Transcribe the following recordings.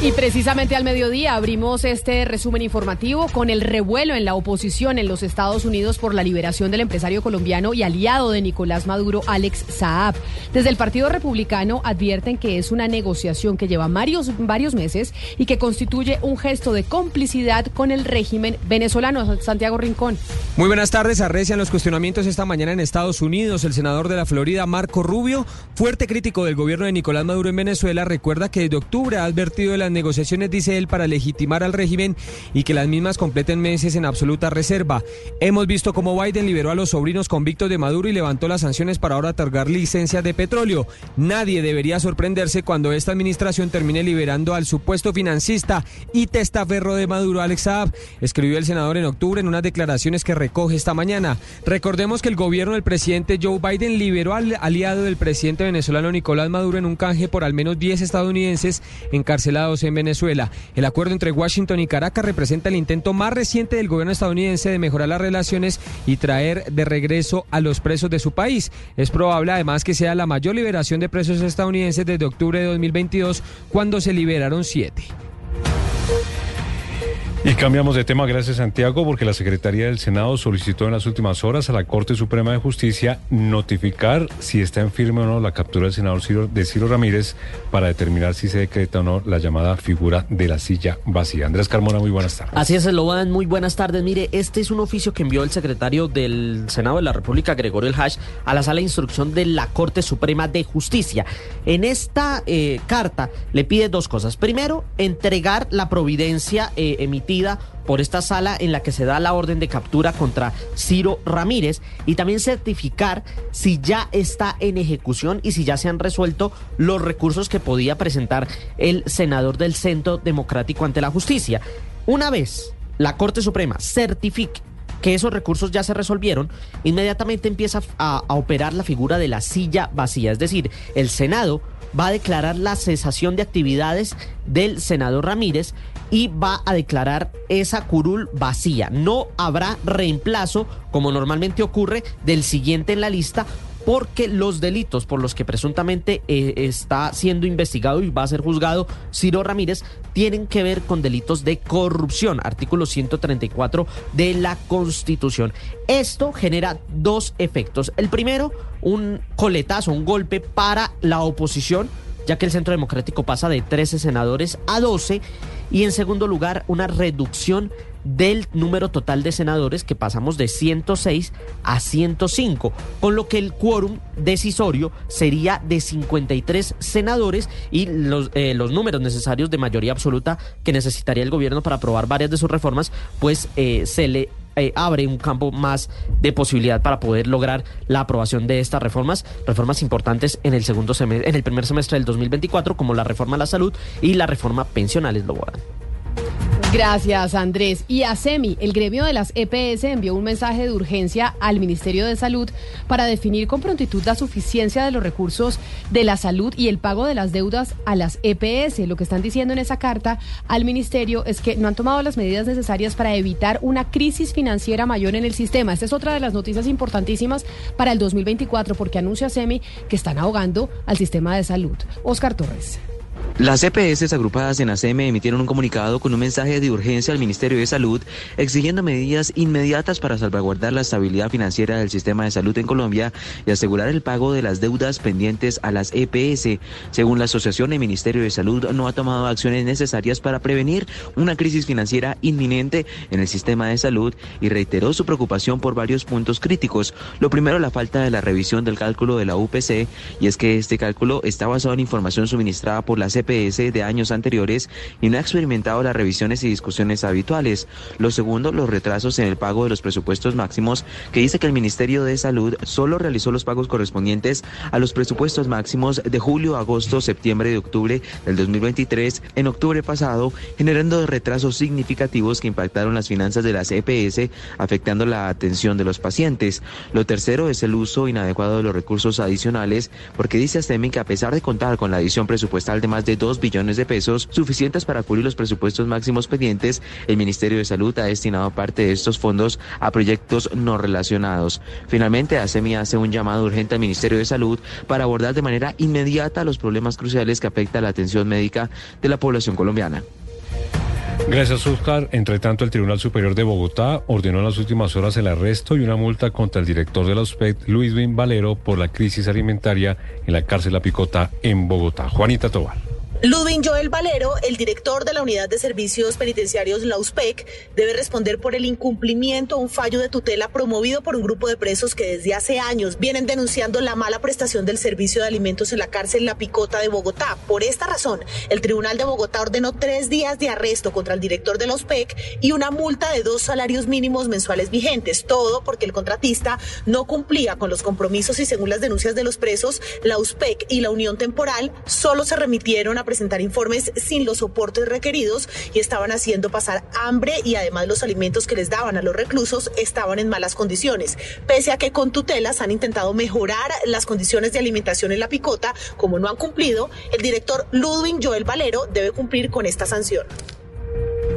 Y precisamente al mediodía abrimos este resumen informativo con el revuelo en la oposición en los Estados Unidos por la liberación del empresario colombiano y aliado de Nicolás Maduro, Alex Saab. Desde el Partido Republicano advierten que es una negociación que lleva varios, meses y que constituye un gesto de complicidad con el régimen venezolano. Santiago Rincón. Muy buenas tardes. Arrecian los cuestionamientos esta mañana en Estados Unidos. El senador de la Florida, Marco Rubio, fuerte crítico del gobierno de Nicolás Maduro en Venezuela, recuerda que desde octubre ha advertido de la negociaciones, dice él, para legitimar al régimen y que las mismas completen meses en absoluta reserva. Hemos visto cómo Biden liberó a los sobrinos convictos de Maduro y levantó las sanciones para ahora otorgar licencias de petróleo. Nadie debería sorprenderse cuando esta administración termine liberando al supuesto financista y testaferro de Maduro, Alex Saab, escribió el senador en octubre en unas declaraciones que recoge esta mañana. Recordemos que el gobierno del presidente Joe Biden liberó al aliado del presidente venezolano Nicolás Maduro en un canje por al menos 10 estadounidenses encarcelados en Venezuela. El acuerdo entre Washington y Caracas representa el intento más reciente del gobierno estadounidense de mejorar las relaciones y traer de regreso a los presos de su país. Es probable además que sea la mayor liberación de presos estadounidenses desde octubre de 2022, cuando se liberaron siete. Y cambiamos de tema, gracias Santiago, porque la Secretaría del Senado solicitó en las últimas horas a la Corte Suprema de Justicia notificar si está en firme o no la captura del senador de Ciro Ramírez para determinar si se decreta o no la llamada figura de la silla vacía. Andrés Carmona, muy buenas tardes. Así es, Loban, muy buenas tardes. Mire, este es un oficio que envió el secretario del Senado de la República, Gregorio El Hash, a la sala de instrucción de la Corte Suprema de Justicia. En esta eh, carta le pide dos cosas. Primero, entregar la providencia eh, emitida por esta sala en la que se da la orden de captura contra Ciro Ramírez y también certificar si ya está en ejecución y si ya se han resuelto los recursos que podía presentar el senador del Centro Democrático ante la Justicia. Una vez la Corte Suprema certifique que esos recursos ya se resolvieron, inmediatamente empieza a, operar la figura de la silla vacía. Es decir, el Senado va a declarar la cesación de actividades del senador Ramírez y va a declarar esa curul vacía. No habrá reemplazo, como normalmente ocurre, del siguiente en la lista porque los delitos por los que presuntamente eh, está siendo investigado y va a ser juzgado Ciro Ramírez tienen que ver con delitos de corrupción, artículo 134 de la Constitución. Esto genera dos efectos. El primero, un coletazo, un golpe para la oposición, ya que el Centro Democrático pasa de 13 senadores a 12 y en segundo lugar una reducción del número total de senadores que pasamos de 106 a 105, con lo que el quórum decisorio sería de 53 senadores y los, eh, los números necesarios de mayoría absoluta que necesitaría el gobierno para aprobar varias de sus reformas, pues eh, se le eh, abre un campo más de posibilidad para poder lograr la aprobación de estas reformas, reformas importantes en el segundo semestre, en el primer semestre del 2024, como la reforma a la salud y la reforma pensionales, lo Gracias, Andrés. Y ASEMI, el gremio de las EPS, envió un mensaje de urgencia al Ministerio de Salud para definir con prontitud la suficiencia de los recursos de la salud y el pago de las deudas a las EPS. Lo que están diciendo en esa carta al Ministerio es que no han tomado las medidas necesarias para evitar una crisis financiera mayor en el sistema. Esta es otra de las noticias importantísimas para el 2024 porque anuncia ASEMI que están ahogando al sistema de salud. Oscar Torres. Las EPS agrupadas en ASEM emitieron un comunicado con un mensaje de urgencia al Ministerio de Salud exigiendo medidas inmediatas para salvaguardar la estabilidad financiera del sistema de salud en Colombia y asegurar el pago de las deudas pendientes a las EPS. Según la asociación, el Ministerio de Salud no ha tomado acciones necesarias para prevenir una crisis financiera inminente en el sistema de salud y reiteró su preocupación por varios puntos críticos. Lo primero, la falta de la revisión del cálculo de la UPC y es que este cálculo está basado en información suministrada por las EPS de años anteriores y no ha experimentado las revisiones y discusiones habituales. Lo segundo, los retrasos en el pago de los presupuestos máximos, que dice que el Ministerio de Salud solo realizó los pagos correspondientes a los presupuestos máximos de julio, agosto, septiembre y octubre del 2023 en octubre pasado, generando retrasos significativos que impactaron las finanzas de las EPS, afectando la atención de los pacientes. Lo tercero es el uso inadecuado de los recursos adicionales, porque dice ASTEMI que a pesar de contar con la adición presupuestal de más de 2 billones de pesos, suficientes para cubrir los presupuestos máximos pendientes. El Ministerio de Salud ha destinado parte de estos fondos a proyectos no relacionados. Finalmente, ASEMI hace un llamado urgente al Ministerio de Salud para abordar de manera inmediata los problemas cruciales que afectan la atención médica de la población colombiana. Gracias, Oscar. Entre tanto, el Tribunal Superior de Bogotá ordenó en las últimas horas el arresto y una multa contra el director de la USPEC, Luis Bin Valero, por la crisis alimentaria en la cárcel La Picota en Bogotá. Juanita Tobar. Ludwin Joel Valero, el director de la Unidad de Servicios Penitenciarios la USPEC, debe responder por el incumplimiento a un fallo de tutela promovido por un grupo de presos que desde hace años vienen denunciando la mala prestación del servicio de alimentos en la cárcel La Picota de Bogotá. Por esta razón, el Tribunal de Bogotá ordenó tres días de arresto contra el director de la USPEC y una multa de dos salarios mínimos mensuales vigentes. Todo porque el contratista no cumplía con los compromisos y según las denuncias de los presos, la USPEC y la Unión Temporal solo se remitieron a presentar informes sin los soportes requeridos y estaban haciendo pasar hambre y además los alimentos que les daban a los reclusos estaban en malas condiciones. Pese a que con tutelas han intentado mejorar las condiciones de alimentación en la picota, como no han cumplido, el director Ludwig Joel Valero debe cumplir con esta sanción.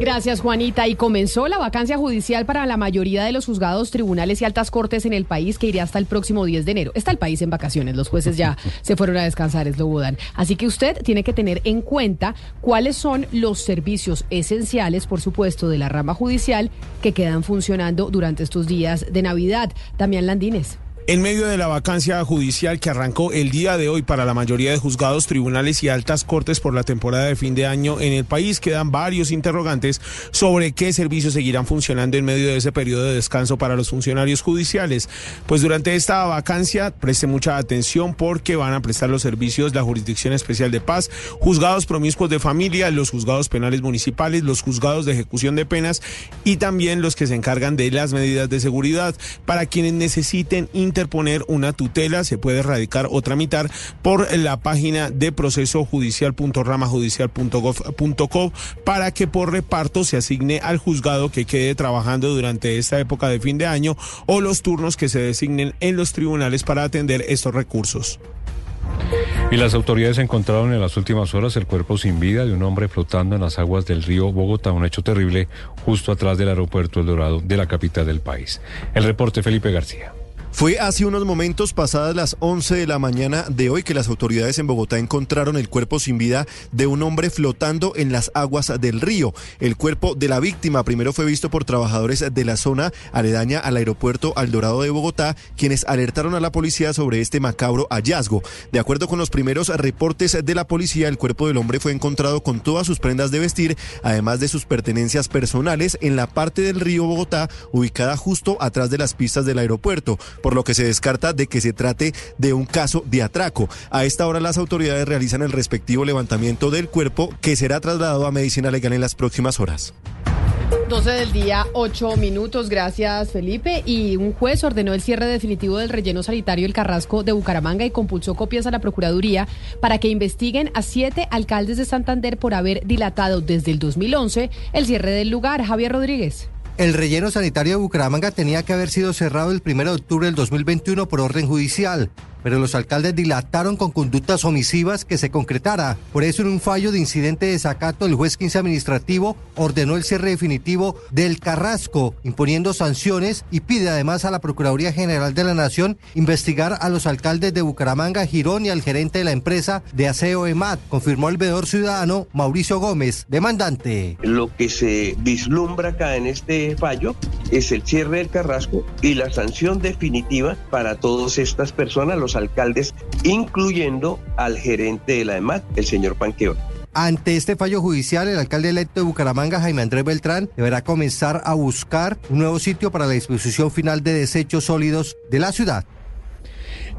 Gracias, Juanita. Y comenzó la vacancia judicial para la mayoría de los juzgados, tribunales y altas cortes en el país, que iría hasta el próximo 10 de enero. Está el país en vacaciones, los jueces ya se fueron a descansar, es lo budan. Así que usted tiene que tener en cuenta cuáles son los servicios esenciales, por supuesto, de la rama judicial que quedan funcionando durante estos días de Navidad. También Landines. En medio de la vacancia judicial que arrancó el día de hoy para la mayoría de juzgados, tribunales y altas cortes por la temporada de fin de año en el país, quedan varios interrogantes sobre qué servicios seguirán funcionando en medio de ese periodo de descanso para los funcionarios judiciales. Pues durante esta vacancia, preste mucha atención porque van a prestar los servicios la Jurisdicción Especial de Paz, juzgados promiscuos de familia, los juzgados penales municipales, los juzgados de ejecución de penas y también los que se encargan de las medidas de seguridad para quienes necesiten interponer una tutela, se puede radicar o tramitar por la página de proceso judicial.ramajudicial.gov.co para que por reparto se asigne al juzgado que quede trabajando durante esta época de fin de año o los turnos que se designen en los tribunales para atender estos recursos. Y las autoridades encontraron en las últimas horas el cuerpo sin vida de un hombre flotando en las aguas del río Bogotá, un hecho terrible justo atrás del aeropuerto El Dorado de la capital del país. El reporte Felipe García. Fue hace unos momentos pasadas las 11 de la mañana de hoy que las autoridades en Bogotá encontraron el cuerpo sin vida de un hombre flotando en las aguas del río. El cuerpo de la víctima primero fue visto por trabajadores de la zona aledaña al aeropuerto Al Dorado de Bogotá, quienes alertaron a la policía sobre este macabro hallazgo. De acuerdo con los primeros reportes de la policía, el cuerpo del hombre fue encontrado con todas sus prendas de vestir, además de sus pertenencias personales, en la parte del río Bogotá, ubicada justo atrás de las pistas del aeropuerto por lo que se descarta de que se trate de un caso de atraco. A esta hora las autoridades realizan el respectivo levantamiento del cuerpo que será trasladado a medicina legal en las próximas horas. 12 del día, 8 minutos. Gracias, Felipe. Y un juez ordenó el cierre definitivo del relleno sanitario El Carrasco de Bucaramanga y compulsó copias a la Procuraduría para que investiguen a siete alcaldes de Santander por haber dilatado desde el 2011 el cierre del lugar. Javier Rodríguez. El relleno sanitario de Bucaramanga tenía que haber sido cerrado el 1 de octubre del 2021 por orden judicial, pero los alcaldes dilataron con conductas omisivas que se concretara. Por eso, en un fallo de incidente de desacato, el juez 15 administrativo ordenó el cierre definitivo del Carrasco, imponiendo sanciones y pide además a la Procuraduría General de la Nación investigar a los alcaldes de Bucaramanga, Girón y al gerente de la empresa de aseo EMAT, confirmó el veedor ciudadano Mauricio Gómez, demandante. Lo que se vislumbra acá en este fallo es el cierre del Carrasco y la sanción definitiva para todas estas personas, los alcaldes, incluyendo al gerente de la EMAT, el señor Panqueón. Ante este fallo judicial, el alcalde electo de Bucaramanga, Jaime Andrés Beltrán, deberá comenzar a buscar un nuevo sitio para la disposición final de desechos sólidos de la ciudad.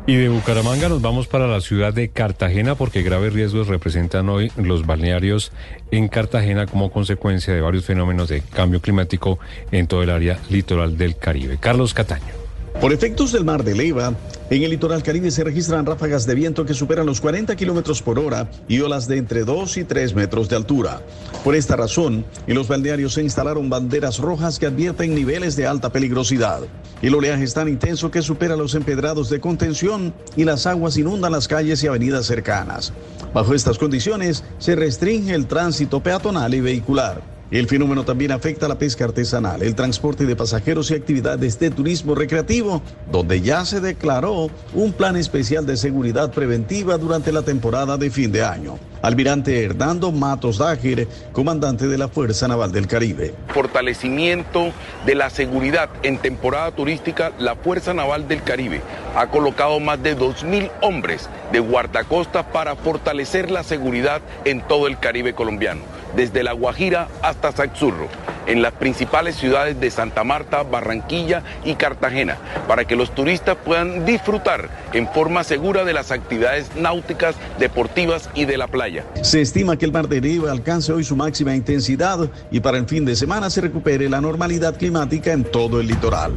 Y de Bucaramanga nos vamos para la ciudad de Cartagena porque graves riesgos representan hoy los balnearios en Cartagena como consecuencia de varios fenómenos de cambio climático en todo el área litoral del Caribe. Carlos Cataño. Por efectos del mar de Leva, En el litoral caribe se registran ráfagas de viento que superan los 40 kilómetros por hora y olas de entre 2 y 3 metros de altura. Por esta razón, en los balnearios se instalaron banderas rojas que advierten niveles de alta peligrosidad. El oleaje es tan intenso que supera los empedrados de contención y las aguas inundan las calles y avenidas cercanas. Bajo estas condiciones, se restringe el tránsito peatonal y vehicular. El fenómeno también afecta a la pesca artesanal, el transporte de pasajeros y actividades de turismo recreativo, donde ya se declaró un plan especial de seguridad preventiva durante la temporada de fin de año. Almirante Hernando Matos Dájer, comandante de la Fuerza Naval del Caribe. Fortalecimiento de la seguridad en temporada turística, la Fuerza Naval del Caribe ha colocado más de 2.000 hombres de guardacosta para fortalecer la seguridad en todo el Caribe colombiano desde La Guajira hasta Saxurro, en las principales ciudades de Santa Marta, Barranquilla y Cartagena, para que los turistas puedan disfrutar en forma segura de las actividades náuticas, deportivas y de la playa. Se estima que el Mar de Caribe alcance hoy su máxima intensidad y para el fin de semana se recupere la normalidad climática en todo el litoral.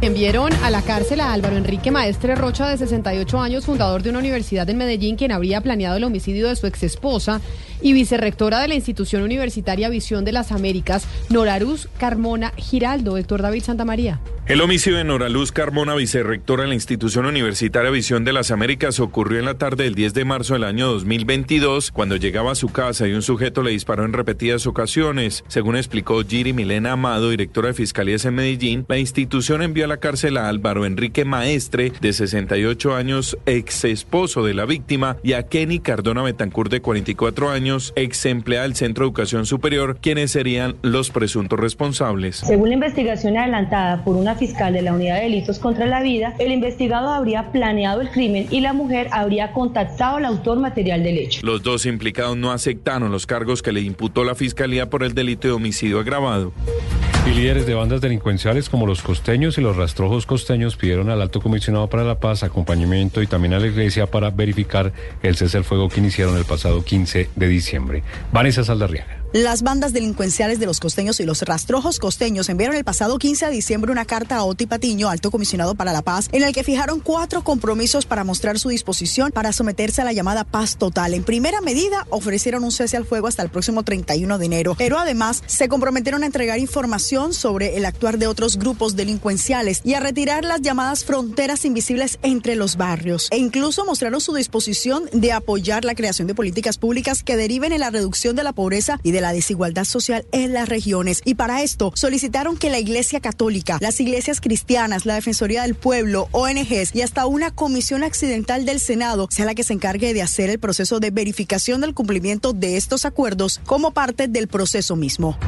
Enviaron a la cárcel a Álvaro Enrique Maestre Rocha, de 68 años, fundador de una universidad en Medellín, quien habría planeado el homicidio de su exesposa y vicerrectora de la institución universitaria Visión de las Américas, Noraruz Carmona Giraldo. Héctor David Santamaría. El homicidio de Noraluz Carmona, vicerrectora de la institución universitaria Visión de las Américas, ocurrió en la tarde del 10 de marzo del año 2022, cuando llegaba a su casa y un sujeto le disparó en repetidas ocasiones. Según explicó Giri Milena Amado, directora de Fiscalías en Medellín, la institución envió a la cárcel a Álvaro Enrique Maestre, de 68 años, ex esposo de la víctima, y a Kenny Cardona Betancourt, de 44 años, ex empleada del Centro de Educación Superior, quienes serían los presuntos responsables. Según la investigación adelantada por una fiscal de la Unidad de Delitos contra la Vida, el investigado habría planeado el crimen y la mujer habría contactado al autor material del hecho. Los dos implicados no aceptaron los cargos que le imputó la Fiscalía por el delito de homicidio agravado. Y líderes de bandas delincuenciales como los costeños y los rastrojos costeños pidieron al alto comisionado para la paz acompañamiento y también a la iglesia para verificar el cese al fuego que iniciaron el pasado 15 de diciembre. Vanessa Saldarriaga. Las bandas delincuenciales de los costeños y los rastrojos costeños enviaron el pasado 15 de diciembre una carta a Oti Patiño, alto comisionado para la paz, en el que fijaron cuatro compromisos para mostrar su disposición para someterse a la llamada paz total. En primera medida, ofrecieron un cese al fuego hasta el próximo 31 de enero, pero además se comprometieron a entregar información sobre el actuar de otros grupos delincuenciales y a retirar las llamadas fronteras invisibles entre los barrios. E incluso mostraron su disposición de apoyar la creación de políticas públicas que deriven en la reducción de la pobreza y de la desigualdad social en las regiones. Y para esto solicitaron que la Iglesia Católica, las iglesias cristianas, la Defensoría del Pueblo, ONGs y hasta una comisión accidental del Senado sea la que se encargue de hacer el proceso de verificación del cumplimiento de estos acuerdos como parte del proceso mismo.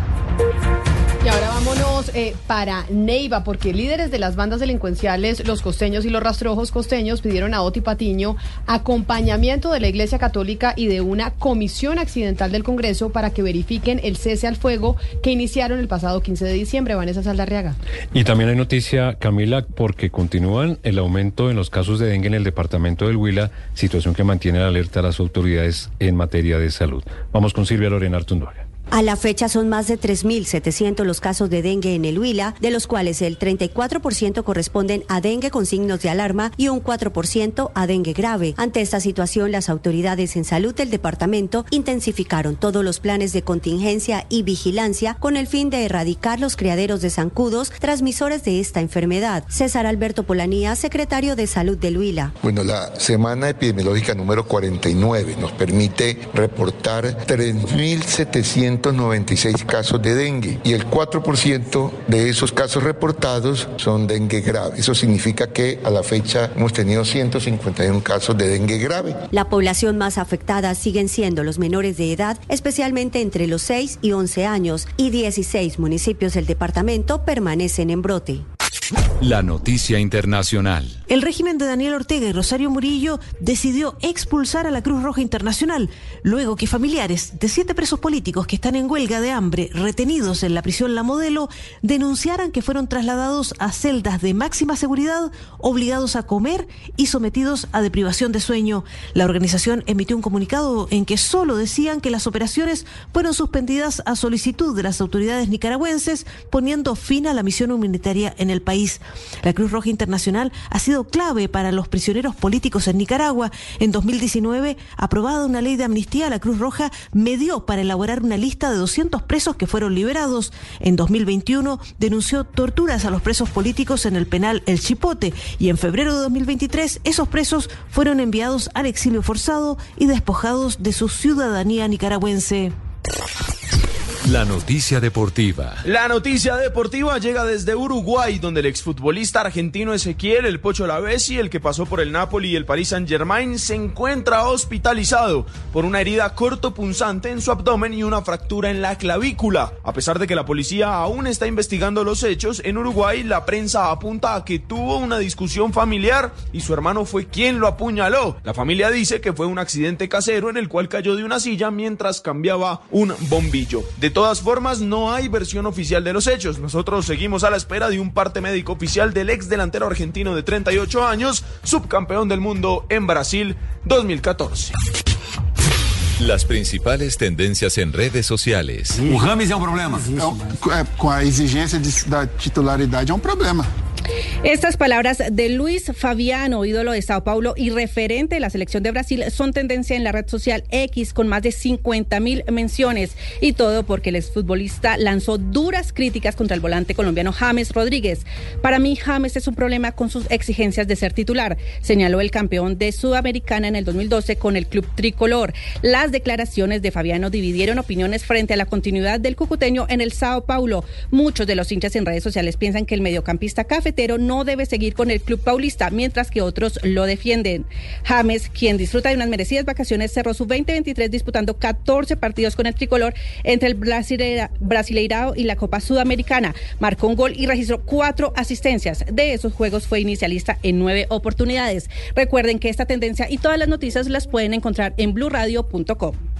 Eh, para Neiva, porque líderes de las bandas delincuenciales, los costeños y los rastrojos costeños, pidieron a Oti Patiño acompañamiento de la Iglesia Católica y de una comisión accidental del Congreso para que verifiquen el cese al fuego que iniciaron el pasado 15 de diciembre. Vanessa Saldarriaga. Y también hay noticia, Camila, porque continúan el aumento en los casos de dengue en el departamento del Huila, situación que mantiene alerta a las autoridades en materia de salud. Vamos con Silvia Lorena Artunduaga. A la fecha son más de 3.700 los casos de dengue en el Huila, de los cuales el 34% corresponden a dengue con signos de alarma y un 4% a dengue grave. Ante esta situación, las autoridades en salud del departamento intensificaron todos los planes de contingencia y vigilancia con el fin de erradicar los criaderos de zancudos transmisores de esta enfermedad. César Alberto Polanía, secretario de Salud del Huila. Bueno, la semana epidemiológica número 49 nos permite reportar 3.700 296 casos de dengue y el 4% de esos casos reportados son dengue grave. Eso significa que a la fecha hemos tenido 151 casos de dengue grave. La población más afectada siguen siendo los menores de edad, especialmente entre los 6 y 11 años, y 16 municipios del departamento permanecen en brote. La noticia internacional. El régimen de Daniel Ortega y Rosario Murillo decidió expulsar a la Cruz Roja Internacional, luego que familiares de siete presos políticos que están en huelga de hambre, retenidos en la prisión La Modelo, denunciaran que fueron trasladados a celdas de máxima seguridad, obligados a comer y sometidos a deprivación de sueño. La organización emitió un comunicado en que solo decían que las operaciones fueron suspendidas a solicitud de las autoridades nicaragüenses, poniendo fin a la misión humanitaria en el país La Cruz Roja Internacional ha sido clave para los prisioneros políticos en Nicaragua. En 2019, aprobada una ley de amnistía, la Cruz Roja medió para elaborar una lista de 200 presos que fueron liberados. En 2021 denunció torturas a los presos políticos en el penal El Chipote y en febrero de 2023 esos presos fueron enviados al exilio forzado y despojados de su ciudadanía nicaragüense. La noticia deportiva. La noticia deportiva llega desde Uruguay, donde el exfutbolista argentino Ezequiel El Pocho Lavesi, el que pasó por el Napoli y el Paris Saint-Germain, se encuentra hospitalizado por una herida cortopunzante en su abdomen y una fractura en la clavícula. A pesar de que la policía aún está investigando los hechos, en Uruguay la prensa apunta a que tuvo una discusión familiar y su hermano fue quien lo apuñaló. La familia dice que fue un accidente casero en el cual cayó de una silla mientras cambiaba un bombillo. De todas formas, no hay versión oficial de los hechos. Nosotros seguimos a la espera de un parte médico oficial del ex delantero argentino de 38 años, subcampeón del mundo en Brasil 2014. Las principales tendencias en redes sociales. O Rames é um problema. Com a exigência de, da titularidade é um problema. Estas palabras de Luis Fabiano, ídolo de Sao Paulo y referente de la selección de Brasil, son tendencia en la red social X con más de 50 mil menciones. Y todo porque el exfutbolista lanzó duras críticas contra el volante colombiano James Rodríguez. Para mí, James es un problema con sus exigencias de ser titular, señaló el campeón de Sudamericana en el 2012 con el club tricolor. Las declaraciones de Fabiano dividieron opiniones frente a la continuidad del cucuteño en el Sao Paulo. Muchos de los hinchas en redes sociales piensan que el mediocampista no debe seguir con el club paulista, mientras que otros lo defienden. James, quien disfruta de unas merecidas vacaciones, cerró su 2023 disputando 14 partidos con el tricolor entre el Brasileirao y la Copa Sudamericana. Marcó un gol y registró cuatro asistencias. De esos juegos fue inicialista en nueve oportunidades. Recuerden que esta tendencia y todas las noticias las pueden encontrar en blurradio.com.